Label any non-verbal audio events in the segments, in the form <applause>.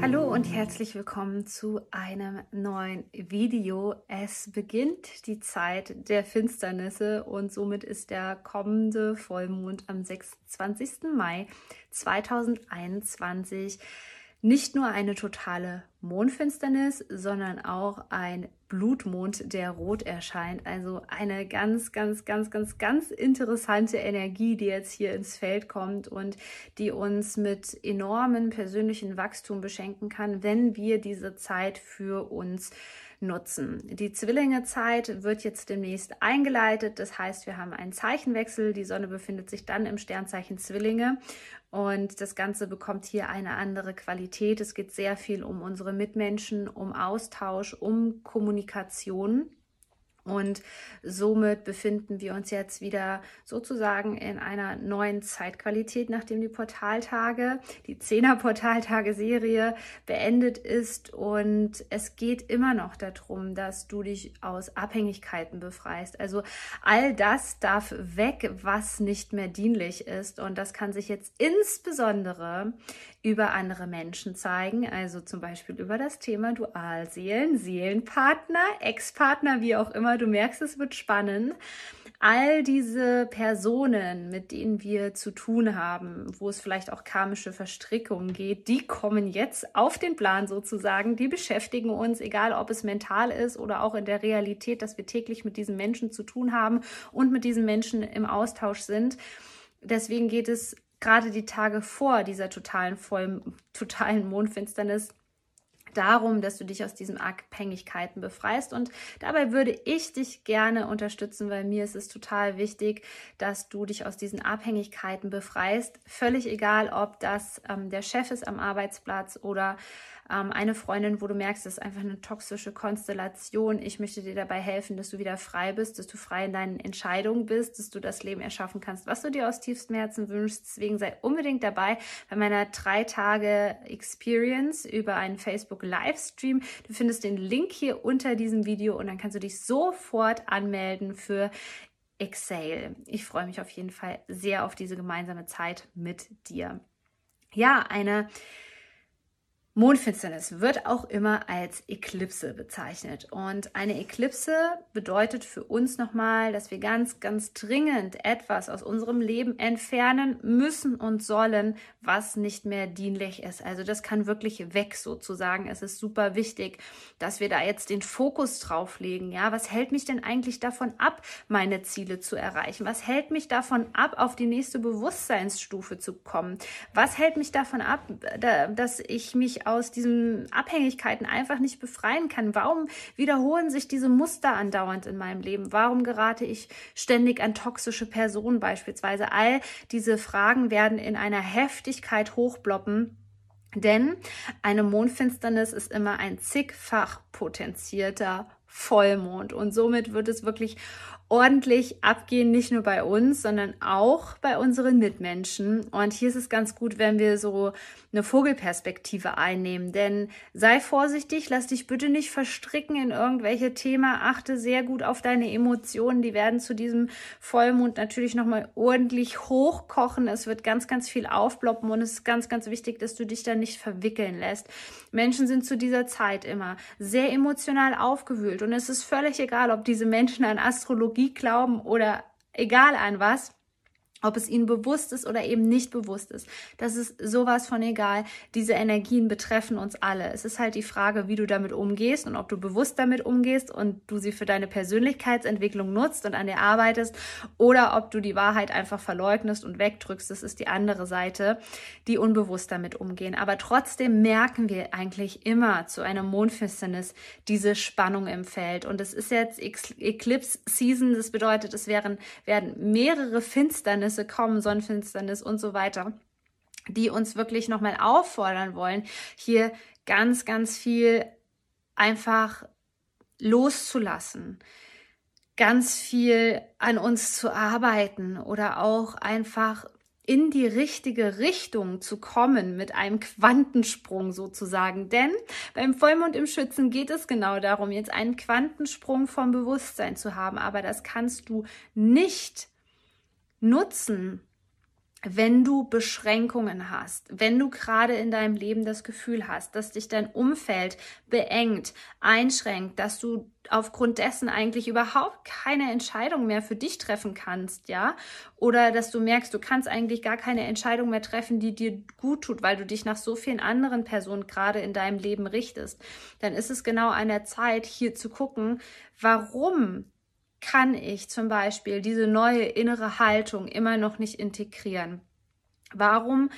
Hallo und herzlich willkommen zu einem neuen Video. Es beginnt die Zeit der Finsternisse und somit ist der kommende Vollmond am 26. Mai 2021 nicht nur eine totale Mondfinsternis, sondern auch ein Blutmond, der rot erscheint. Also eine ganz, ganz, ganz, ganz, ganz interessante Energie, die jetzt hier ins Feld kommt und die uns mit enormen persönlichen Wachstum beschenken kann, wenn wir diese Zeit für uns nutzen. Die Zwillingezeit wird jetzt demnächst eingeleitet. Das heißt, wir haben einen Zeichenwechsel. Die Sonne befindet sich dann im Sternzeichen Zwillinge und das Ganze bekommt hier eine andere Qualität. Es geht sehr viel um unsere Mitmenschen, um Austausch, um Kommunikation. Und somit befinden wir uns jetzt wieder sozusagen in einer neuen Zeitqualität, nachdem die Portaltage, die Zehner Portaltage-Serie beendet ist. Und es geht immer noch darum, dass du dich aus Abhängigkeiten befreist. Also all das darf weg, was nicht mehr dienlich ist. Und das kann sich jetzt insbesondere über andere Menschen zeigen, also zum Beispiel über das Thema Dualseelen, Seelenpartner, Ex-Partner, wie auch immer. Du merkst, es wird spannend. All diese Personen, mit denen wir zu tun haben, wo es vielleicht auch karmische Verstrickungen geht, die kommen jetzt auf den Plan sozusagen. Die beschäftigen uns, egal ob es mental ist oder auch in der Realität, dass wir täglich mit diesen Menschen zu tun haben und mit diesen Menschen im Austausch sind. Deswegen geht es gerade die Tage vor dieser totalen, voll, totalen Mondfinsternis darum, dass du dich aus diesen Abhängigkeiten befreist. Und dabei würde ich dich gerne unterstützen, weil mir ist es total wichtig, dass du dich aus diesen Abhängigkeiten befreist. Völlig egal, ob das ähm, der Chef ist am Arbeitsplatz oder ähm, eine Freundin, wo du merkst, das ist einfach eine toxische Konstellation. Ich möchte dir dabei helfen, dass du wieder frei bist, dass du frei in deinen Entscheidungen bist, dass du das Leben erschaffen kannst, was du dir aus tiefstem Herzen wünschst. Deswegen sei unbedingt dabei bei meiner drei Tage Experience über einen Facebook Livestream. Du findest den Link hier unter diesem Video und dann kannst du dich sofort anmelden für Exhale. Ich freue mich auf jeden Fall sehr auf diese gemeinsame Zeit mit dir. Ja, eine Mondfinsternis wird auch immer als Eklipse bezeichnet. Und eine Eklipse bedeutet für uns nochmal, dass wir ganz, ganz dringend etwas aus unserem Leben entfernen müssen und sollen, was nicht mehr dienlich ist. Also das kann wirklich weg sozusagen. Es ist super wichtig, dass wir da jetzt den Fokus drauf legen. Ja, was hält mich denn eigentlich davon ab, meine Ziele zu erreichen? Was hält mich davon ab, auf die nächste Bewusstseinsstufe zu kommen? Was hält mich davon ab, dass ich mich aus diesen Abhängigkeiten einfach nicht befreien kann? Warum wiederholen sich diese Muster andauernd in meinem Leben? Warum gerate ich ständig an toxische Personen beispielsweise? All diese Fragen werden in einer Heftigkeit hochbloppen. Denn eine Mondfinsternis ist immer ein zigfach potenzierter Vollmond und somit wird es wirklich ordentlich abgehen, nicht nur bei uns, sondern auch bei unseren Mitmenschen. Und hier ist es ganz gut, wenn wir so eine Vogelperspektive einnehmen. Denn sei vorsichtig, lass dich bitte nicht verstricken in irgendwelche Themen. Achte sehr gut auf deine Emotionen. Die werden zu diesem Vollmond natürlich nochmal ordentlich hochkochen. Es wird ganz, ganz viel aufploppen und es ist ganz, ganz wichtig, dass du dich da nicht verwickeln lässt. Menschen sind zu dieser Zeit immer sehr emotional aufgewühlt und es ist völlig egal, ob diese Menschen an Astrologie Astrologie glauben oder egal an was, ob es ihnen bewusst ist oder eben nicht bewusst ist. Das ist sowas von egal. Diese Energien betreffen uns alle. Es ist halt die Frage, wie du damit umgehst und ob du bewusst damit umgehst und du sie für deine Persönlichkeitsentwicklung nutzt und an dir arbeitest oder ob du die Wahrheit einfach verleugnest und wegdrückst. Das ist die andere Seite, die unbewusst damit umgehen. Aber trotzdem merken wir eigentlich immer zu einer Mondfinsternis diese Spannung im Feld. Und es ist jetzt Eclipse Season. Das bedeutet, es werden, werden mehrere Finsternisse Sonnenfinsternis kommen, Sonnenfinsternis und so weiter. die uns wirklich nochmal auffordern wollen, hier ganz, ganz viel einfach loszulassen, ganz viel an uns zu arbeiten oder auch einfach in die richtige Richtung zu kommen mit einem Quantensprung sozusagen. Denn beim Vollmond im Schützen geht es genau darum, jetzt einen Quantensprung vom Bewusstsein zu haben. Aber das kannst du nicht nutzen, wenn du Beschränkungen hast, wenn du gerade in deinem Leben das Gefühl hast, dass dich dein Umfeld beengt, einschränkt, dass du aufgrund dessen eigentlich überhaupt keine Entscheidung mehr für dich treffen kannst, ja? Oder dass du merkst, du kannst eigentlich gar keine Entscheidung mehr treffen, die dir gut tut, weil du dich nach so vielen anderen Personen gerade in deinem Leben richtest, dann ist es genau an der Zeit, hier zu gucken, warum kann ich zum Beispiel diese neue innere Haltung immer noch nicht integrieren? Warum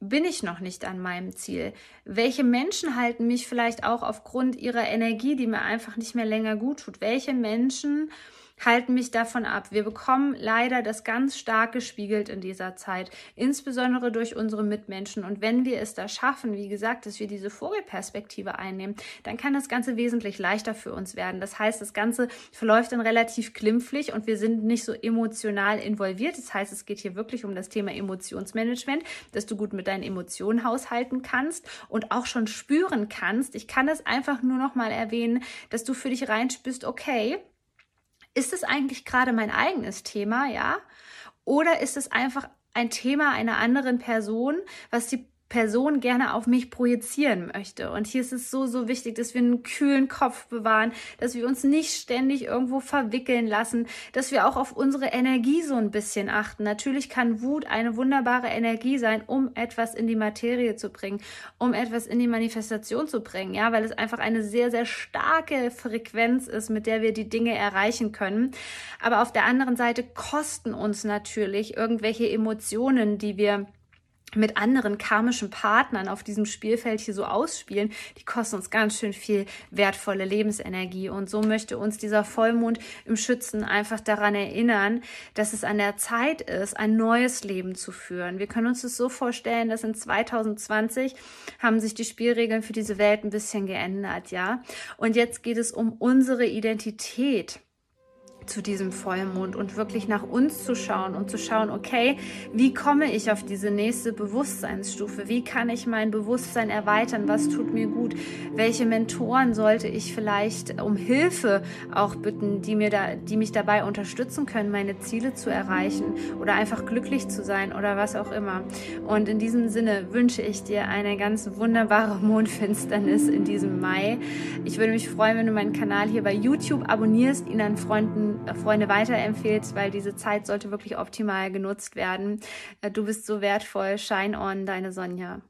bin ich noch nicht an meinem Ziel? Welche Menschen halten mich vielleicht auch aufgrund ihrer Energie, die mir einfach nicht mehr länger gut tut? Welche Menschen halten mich davon ab. Wir bekommen leider das ganz stark gespiegelt in dieser Zeit, insbesondere durch unsere Mitmenschen. Und wenn wir es da schaffen, wie gesagt, dass wir diese Vogelperspektive einnehmen, dann kann das Ganze wesentlich leichter für uns werden. Das heißt, das Ganze verläuft dann relativ glimpflich und wir sind nicht so emotional involviert. Das heißt, es geht hier wirklich um das Thema Emotionsmanagement, dass du gut mit deinen Emotionen haushalten kannst und auch schon spüren kannst. Ich kann es einfach nur noch mal erwähnen, dass du für dich reinspürst, okay, ist es eigentlich gerade mein eigenes Thema, ja? Oder ist es einfach ein Thema einer anderen Person, was die Person gerne auf mich projizieren möchte. Und hier ist es so, so wichtig, dass wir einen kühlen Kopf bewahren, dass wir uns nicht ständig irgendwo verwickeln lassen, dass wir auch auf unsere Energie so ein bisschen achten. Natürlich kann Wut eine wunderbare Energie sein, um etwas in die Materie zu bringen, um etwas in die Manifestation zu bringen, ja, weil es einfach eine sehr, sehr starke Frequenz ist, mit der wir die Dinge erreichen können. Aber auf der anderen Seite kosten uns natürlich irgendwelche Emotionen, die wir mit anderen karmischen Partnern auf diesem Spielfeld hier so ausspielen, die kosten uns ganz schön viel wertvolle Lebensenergie. Und so möchte uns dieser Vollmond im Schützen einfach daran erinnern, dass es an der Zeit ist, ein neues Leben zu führen. Wir können uns das so vorstellen, dass in 2020 haben sich die Spielregeln für diese Welt ein bisschen geändert, ja. Und jetzt geht es um unsere Identität zu diesem Vollmond und wirklich nach uns zu schauen und zu schauen, okay, wie komme ich auf diese nächste Bewusstseinsstufe? Wie kann ich mein Bewusstsein erweitern? Was tut mir gut? Welche Mentoren sollte ich vielleicht um Hilfe auch bitten, die mir da, die mich dabei unterstützen können, meine Ziele zu erreichen oder einfach glücklich zu sein oder was auch immer. Und in diesem Sinne wünsche ich dir eine ganz wunderbare <laughs> Mondfinsternis in diesem Mai. Ich würde mich freuen, wenn du meinen Kanal hier bei YouTube abonnierst, ihn an Freunden Freunde weiterempfehlt, weil diese Zeit sollte wirklich optimal genutzt werden. Äh, du bist so wertvoll. Shine on, deine Sonja.